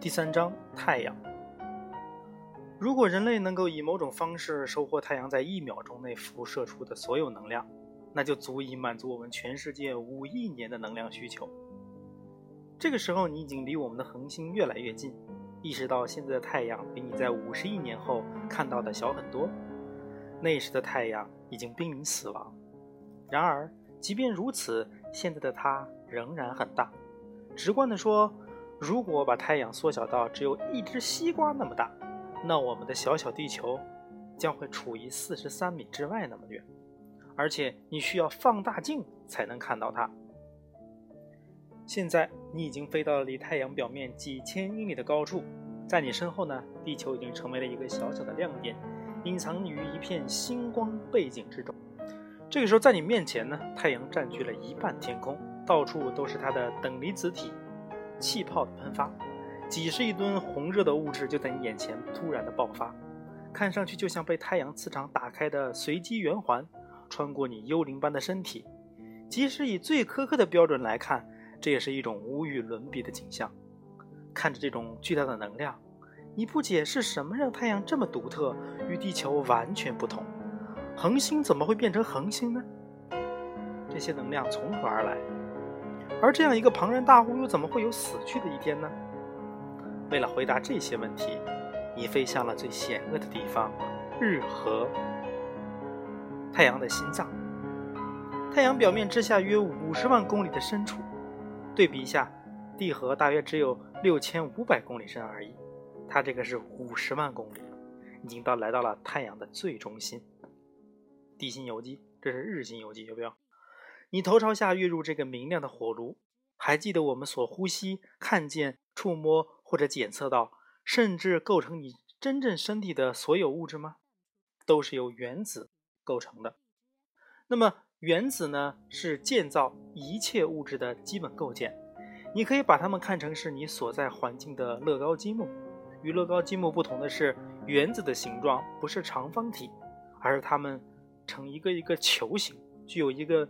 第三章太阳。如果人类能够以某种方式收获太阳在一秒钟内辐射出的所有能量，那就足以满足我们全世界五亿年的能量需求。这个时候，你已经离我们的恒星越来越近，意识到现在的太阳比你在五十亿年后看到的小很多。那时的太阳已经濒临死亡。然而，即便如此，现在的它仍然很大。直观地说，如果把太阳缩小到只有一只西瓜那么大，那我们的小小地球将会处于四十三米之外那么远，而且你需要放大镜才能看到它。现在你已经飞到了离太阳表面几千英里的高处，在你身后呢，地球已经成为了一个小小的亮点，隐藏于一片星光背景之中。这个时候，在你面前呢，太阳占据了一半天空。到处都是它的等离子体气泡的喷发，几十亿吨红热的物质就在你眼前突然的爆发，看上去就像被太阳磁场打开的随机圆环，穿过你幽灵般的身体。即使以最苛刻的标准来看，这也是一种无与伦比的景象。看着这种巨大的能量，你不解是什么让太阳这么独特，与地球完全不同？恒星怎么会变成恒星呢？这些能量从何而来？而这样一个庞然大物，又怎么会有死去的一天呢？为了回答这些问题，你飞向了最险恶的地方——日核，太阳的心脏。太阳表面之下约五十万公里的深处，对比一下，地核大约只有六千五百公里深而已，它这个是五十万公里，已经到来到了太阳的最中心。地心游记，这是日心游记，有没有？你头朝下跃入这个明亮的火炉，还记得我们所呼吸、看见、触摸或者检测到，甚至构成你真正身体的所有物质吗？都是由原子构成的。那么，原子呢，是建造一切物质的基本构件。你可以把它们看成是你所在环境的乐高积木。与乐高积木不同的是，原子的形状不是长方体，而是它们呈一个一个球形，具有一个。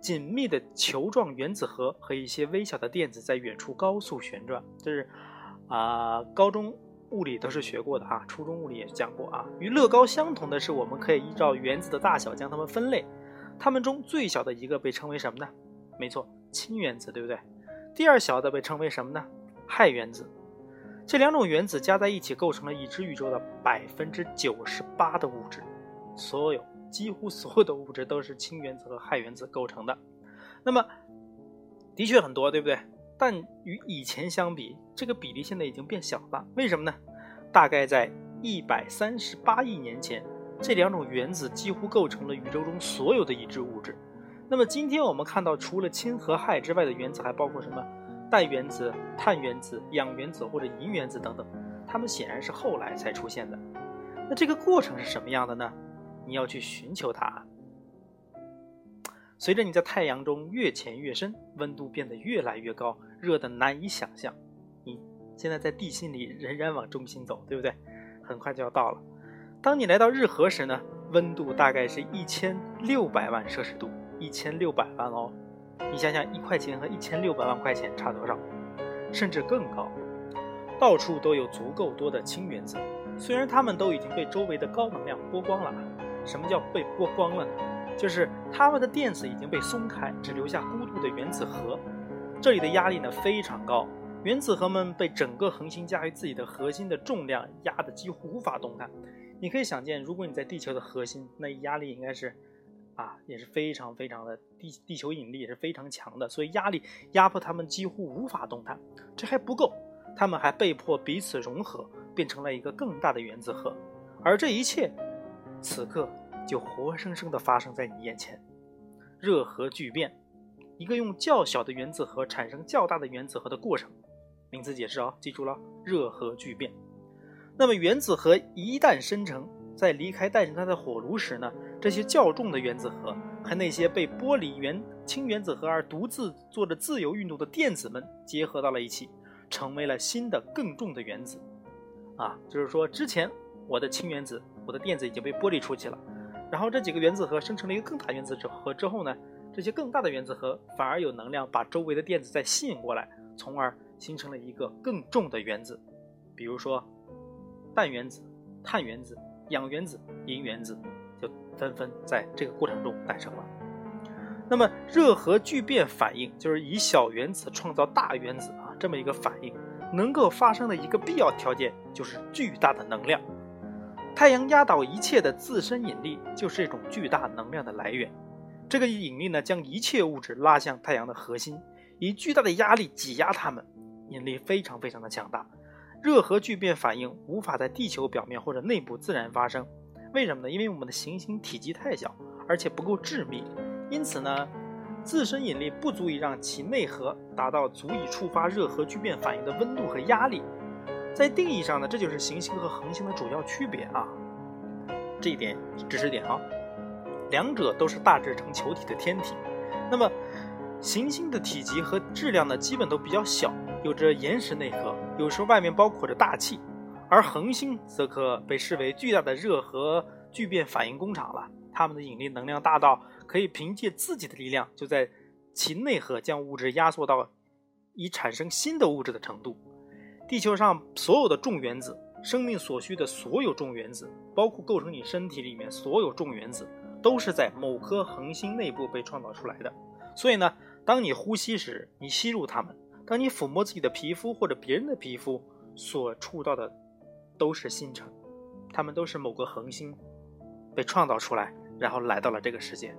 紧密的球状原子核和一些微小的电子在远处高速旋转，这是啊，高中物理都是学过的啊，初中物理也讲过啊。与乐高相同的是，我们可以依照原子的大小将它们分类，它们中最小的一个被称为什么呢？没错，氢原子，对不对？第二小的被称为什么呢？氦原子。这两种原子加在一起，构成了已知宇宙的百分之九十八的物质，所有。几乎所有的物质都是氢原子和氦原子构成的，那么的确很多，对不对？但与以前相比，这个比例现在已经变小了。为什么呢？大概在一百三十八亿年前，这两种原子几乎构成了宇宙中所有的已知物质。那么今天我们看到，除了氢和氦之外的原子还包括什么？氮原子、碳原子、氧原子或者银原子等等，它们显然是后来才出现的。那这个过程是什么样的呢？你要去寻求它。随着你在太阳中越潜越深，温度变得越来越高，热得难以想象。你现在在地心里仍然往中心走，对不对？很快就要到了。当你来到日核时呢，温度大概是一千六百万摄氏度，一千六百万哦。你想想，一块钱和一千六百万块钱差多少？甚至更高。到处都有足够多的氢原子，虽然它们都已经被周围的高能量剥光了。什么叫被剥光了呢？就是它们的电子已经被松开，只留下孤独的原子核。这里的压力呢非常高，原子核们被整个恒星驾驭自己的核心的重量压得几乎无法动弹。你可以想见，如果你在地球的核心，那压力应该是，啊，也是非常非常的地地球引力也是非常强的，所以压力压迫它们几乎无法动弹。这还不够，它们还被迫彼此融合，变成了一个更大的原子核，而这一切。此刻就活生生地发生在你眼前，热核聚变，一个用较小的原子核产生较大的原子核的过程。名词解释啊，记住了，热核聚变。那么原子核一旦生成，在离开带着它的火炉时呢，这些较重的原子核和那些被剥离原氢原子核而独自做着自由运动的电子们结合到了一起，成为了新的更重的原子。啊，就是说之前我的氢原子。我的电子已经被剥离出去了，然后这几个原子核生成了一个更大原子核之后呢，这些更大的原子核反而有能量把周围的电子再吸引过来，从而形成了一个更重的原子。比如说氮原子、碳原子、氧原子、银原子，就纷纷在这个过程中诞生了。那么热核聚变反应就是以小原子创造大原子啊，这么一个反应能够发生的一个必要条件就是巨大的能量。太阳压倒一切的自身引力就是一种巨大能量的来源。这个引力呢，将一切物质拉向太阳的核心，以巨大的压力挤压它们，引力非常非常的强大。热核聚变反应无法在地球表面或者内部自然发生，为什么呢？因为我们的行星体积太小，而且不够致密，因此呢，自身引力不足以让其内核达到足以触发热核聚变反应的温度和压力。在定义上呢，这就是行星和恒星的主要区别啊。这一点知识点啊。两者都是大致成球体的天体，那么行星的体积和质量呢，基本都比较小，有着岩石内核，有时候外面包裹着大气；而恒星则可被视为巨大的热核聚变反应工厂了，它们的引力能量大到可以凭借自己的力量，就在其内核将物质压缩到已产生新的物质的程度。地球上所有的重原子，生命所需的所有重原子，包括构成你身体里面所有重原子。都是在某颗恒星内部被创造出来的，所以呢，当你呼吸时，你吸入它们；当你抚摸自己的皮肤或者别人的皮肤，所触到的都是星辰，它们都是某个恒星被创造出来，然后来到了这个世界。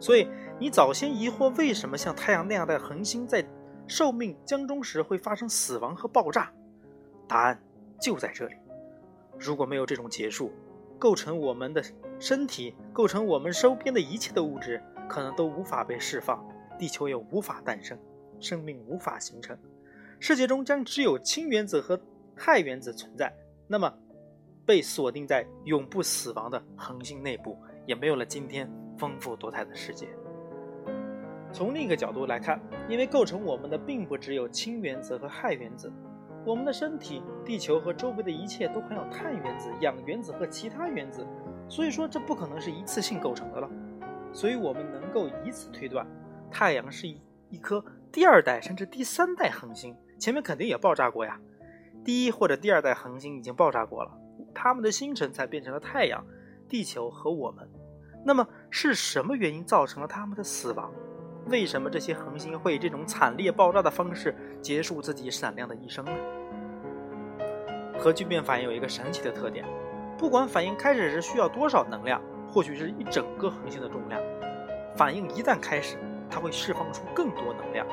所以，你早先疑惑为什么像太阳那样的恒星在寿命将终时会发生死亡和爆炸，答案就在这里。如果没有这种结束，构成我们的身体、构成我们周边的一切的物质，可能都无法被释放，地球也无法诞生，生命无法形成，世界中将只有氢原子和氦原子存在。那么，被锁定在永不死亡的恒星内部，也没有了今天丰富多彩的世界。从另一个角度来看，因为构成我们的并不只有氢原子和氦原子。我们的身体、地球和周围的一切都含有碳原子、氧原子和其他原子，所以说这不可能是一次性构成的了。所以我们能够以此推断，太阳是一一颗第二代甚至第三代恒星，前面肯定也爆炸过呀。第一或者第二代恒星已经爆炸过了，它们的星辰才变成了太阳、地球和我们。那么是什么原因造成了它们的死亡？为什么这些恒星会以这种惨烈爆炸的方式结束自己闪亮的一生呢？核聚变反应有一个神奇的特点，不管反应开始时需要多少能量，或许是一整个恒星的重量，反应一旦开始，它会释放出更多能量。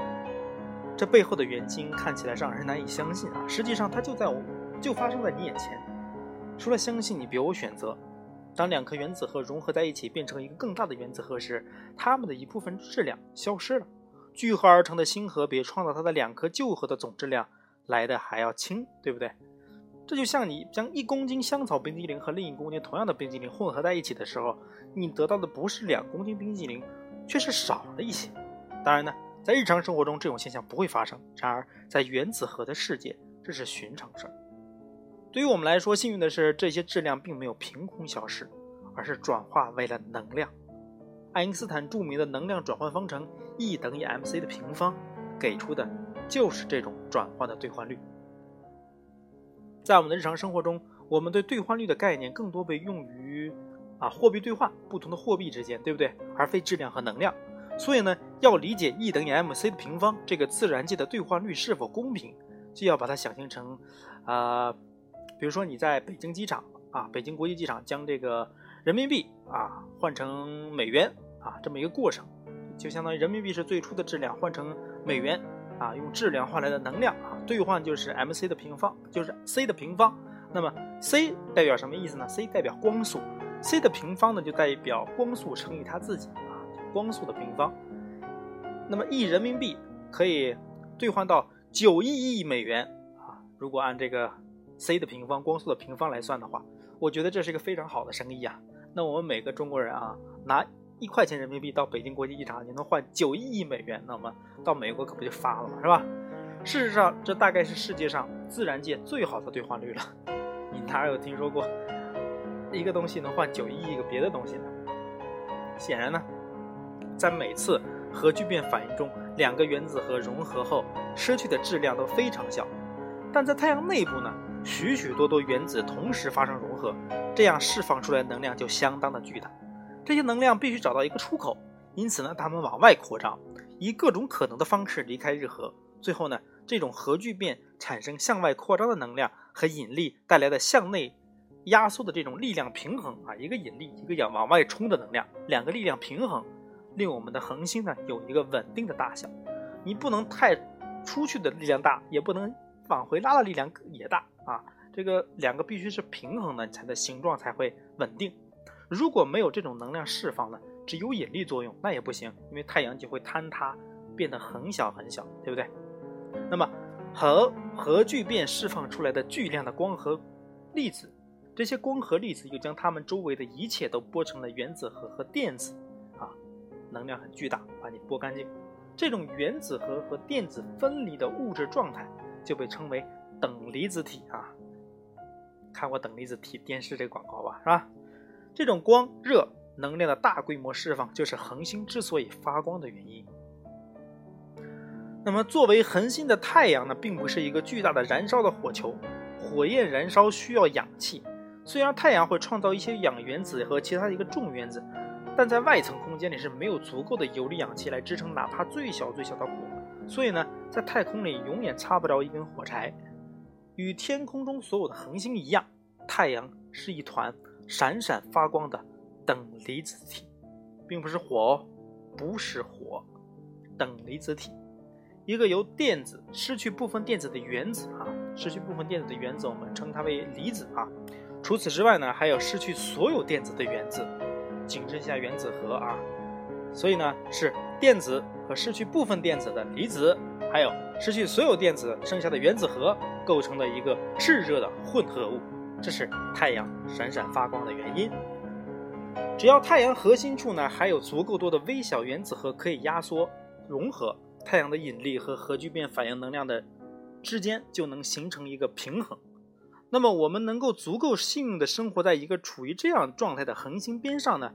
这背后的原因看起来让人难以相信啊，实际上它就在我，就发生在你眼前。除了相信，你别无选择。当两颗原子核融合在一起，变成一个更大的原子核时，它们的一部分质量消失了。聚合而成的新核比创造它的两颗旧核的总质量来的还要轻，对不对？这就像你将一公斤香草冰激凌和另一公斤同样的冰激凌混合在一起的时候，你得到的不是两公斤冰激凌，却是少了一些。当然呢，在日常生活中这种现象不会发生，然而在原子核的世界，这是寻常事儿。对于我们来说，幸运的是，这些质量并没有凭空消失，而是转化为了能量。爱因斯坦著名的能量转换方程 E 等于 mc 的平方，给出的就是这种转换的兑换率。在我们的日常生活中，我们对兑换率的概念更多被用于啊货币兑换，不同的货币之间，对不对？而非质量和能量。所以呢，要理解 E 等于 mc 的平方这个自然界的兑换率是否公平，就要把它想象成，啊。比如说你在北京机场啊，北京国际机场将这个人民币啊换成美元啊，这么一个过程，就相当于人民币是最初的质量换成美元啊，用质量换来的能量啊，兑换就是 m c 的平方，就是 c 的平方。那么 c 代表什么意思呢？c 代表光速，c 的平方呢就代表光速乘以它自己啊，光速的平方。那么一人民币可以兑换到九亿亿美元啊，如果按这个。C 的平方，光速的平方来算的话，我觉得这是一个非常好的生意啊。那我们每个中国人啊，拿一块钱人民币到北京国际机场，你能换九亿亿美元，那么到美国可不就发了吗？是吧？事实上，这大概是世界上自然界最好的兑换率了。你哪有听说过一个东西能换九亿亿个别的东西呢？显然呢，在每次核聚变反应中，两个原子核融合后失去的质量都非常小，但在太阳内部呢？许许多多原子同时发生融合，这样释放出来的能量就相当的巨大。这些能量必须找到一个出口，因此呢，它们往外扩张，以各种可能的方式离开日核。最后呢，这种核聚变产生向外扩张的能量和引力带来的向内压缩的这种力量平衡啊，一个引力，一个往往外冲的能量，两个力量平衡，令我们的恒星呢有一个稳定的大小。你不能太出去的力量大，也不能往回拉的力量也大啊。这个两个必须是平衡的，才的形状才会稳定。如果没有这种能量释放呢，只有引力作用那也不行，因为太阳就会坍塌，变得很小很小，对不对？那么核核聚变释放出来的巨量的光和粒子，这些光和粒子又将它们周围的一切都剥成了原子核和电子，啊，能量很巨大，把你剥干净。这种原子核和电子分离的物质状态就被称为等离子体啊。看过等离子体电视这个广告吧，是吧？这种光热能量的大规模释放，就是恒星之所以发光的原因。那么，作为恒星的太阳呢，并不是一个巨大的燃烧的火球，火焰燃烧需要氧气。虽然太阳会创造一些氧原子和其他的一个重原子。但在外层空间里是没有足够的有利氧气来支撑哪怕最小最小的火，所以呢，在太空里永远擦不着一根火柴。与天空中所有的恒星一样，太阳是一团闪闪发光的等离子体，并不是火哦，不是火，等离子体，一个由电子失去部分电子的原子啊，失去部分电子的原子我们称它为离子啊。除此之外呢，还有失去所有电子的原子。仅剩下原子核啊，所以呢是电子和失去部分电子的离子，还有失去所有电子剩下的原子核构成的一个炽热的混合物，这是太阳闪闪发光的原因。只要太阳核心处呢还有足够多的微小原子核可以压缩融合，太阳的引力和核聚变反应能量的之间就能形成一个平衡。那么我们能够足够幸运的生活在一个处于这样状态的恒星边上呢？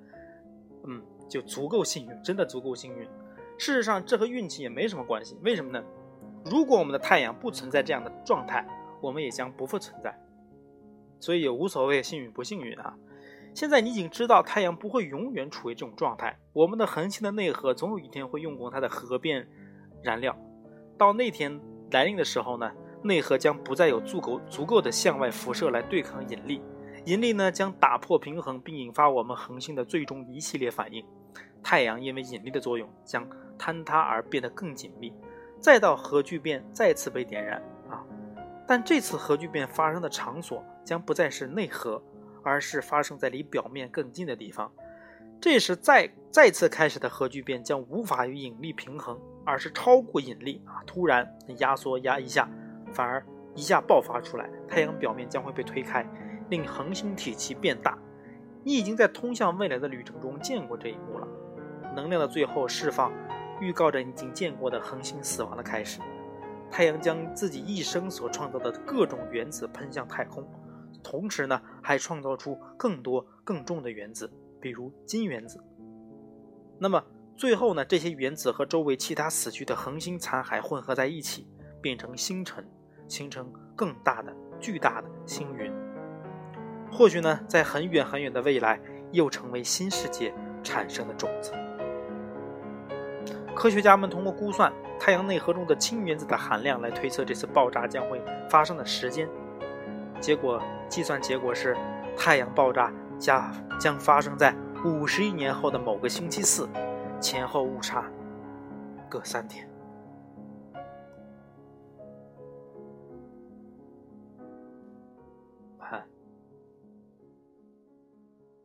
嗯，就足够幸运，真的足够幸运。事实上，这和运气也没什么关系。为什么呢？如果我们的太阳不存在这样的状态，我们也将不复存在。所以也无所谓幸运不幸运啊。现在你已经知道太阳不会永远处于这种状态，我们的恒星的内核总有一天会用光它的核变燃料。到那天来临的时候呢？内核将不再有足够足够的向外辐射来对抗引力，引力呢将打破平衡，并引发我们恒星的最终一系列反应。太阳因为引力的作用将坍塌而变得更紧密，再到核聚变再次被点燃啊！但这次核聚变发生的场所将不再是内核，而是发生在离表面更近的地方。这时再再次开始的核聚变将无法与引力平衡，而是超过引力啊！突然压缩压一下。反而一下爆发出来，太阳表面将会被推开，令恒星体积变大。你已经在通向未来的旅程中见过这一幕了。能量的最后释放，预告着已经见过的恒星死亡的开始。太阳将自己一生所创造的各种原子喷向太空，同时呢，还创造出更多更重的原子，比如金原子。那么最后呢，这些原子和周围其他死去的恒星残骸混合在一起，变成星辰。形成更大的、巨大的星云，或许呢，在很远很远的未来，又成为新世界产生的种子。科学家们通过估算太阳内核中的氢原子的含量来推测这次爆炸将会发生的时间，结果计算结果是，太阳爆炸将将发生在五十亿年后的某个星期四，前后误差各三天。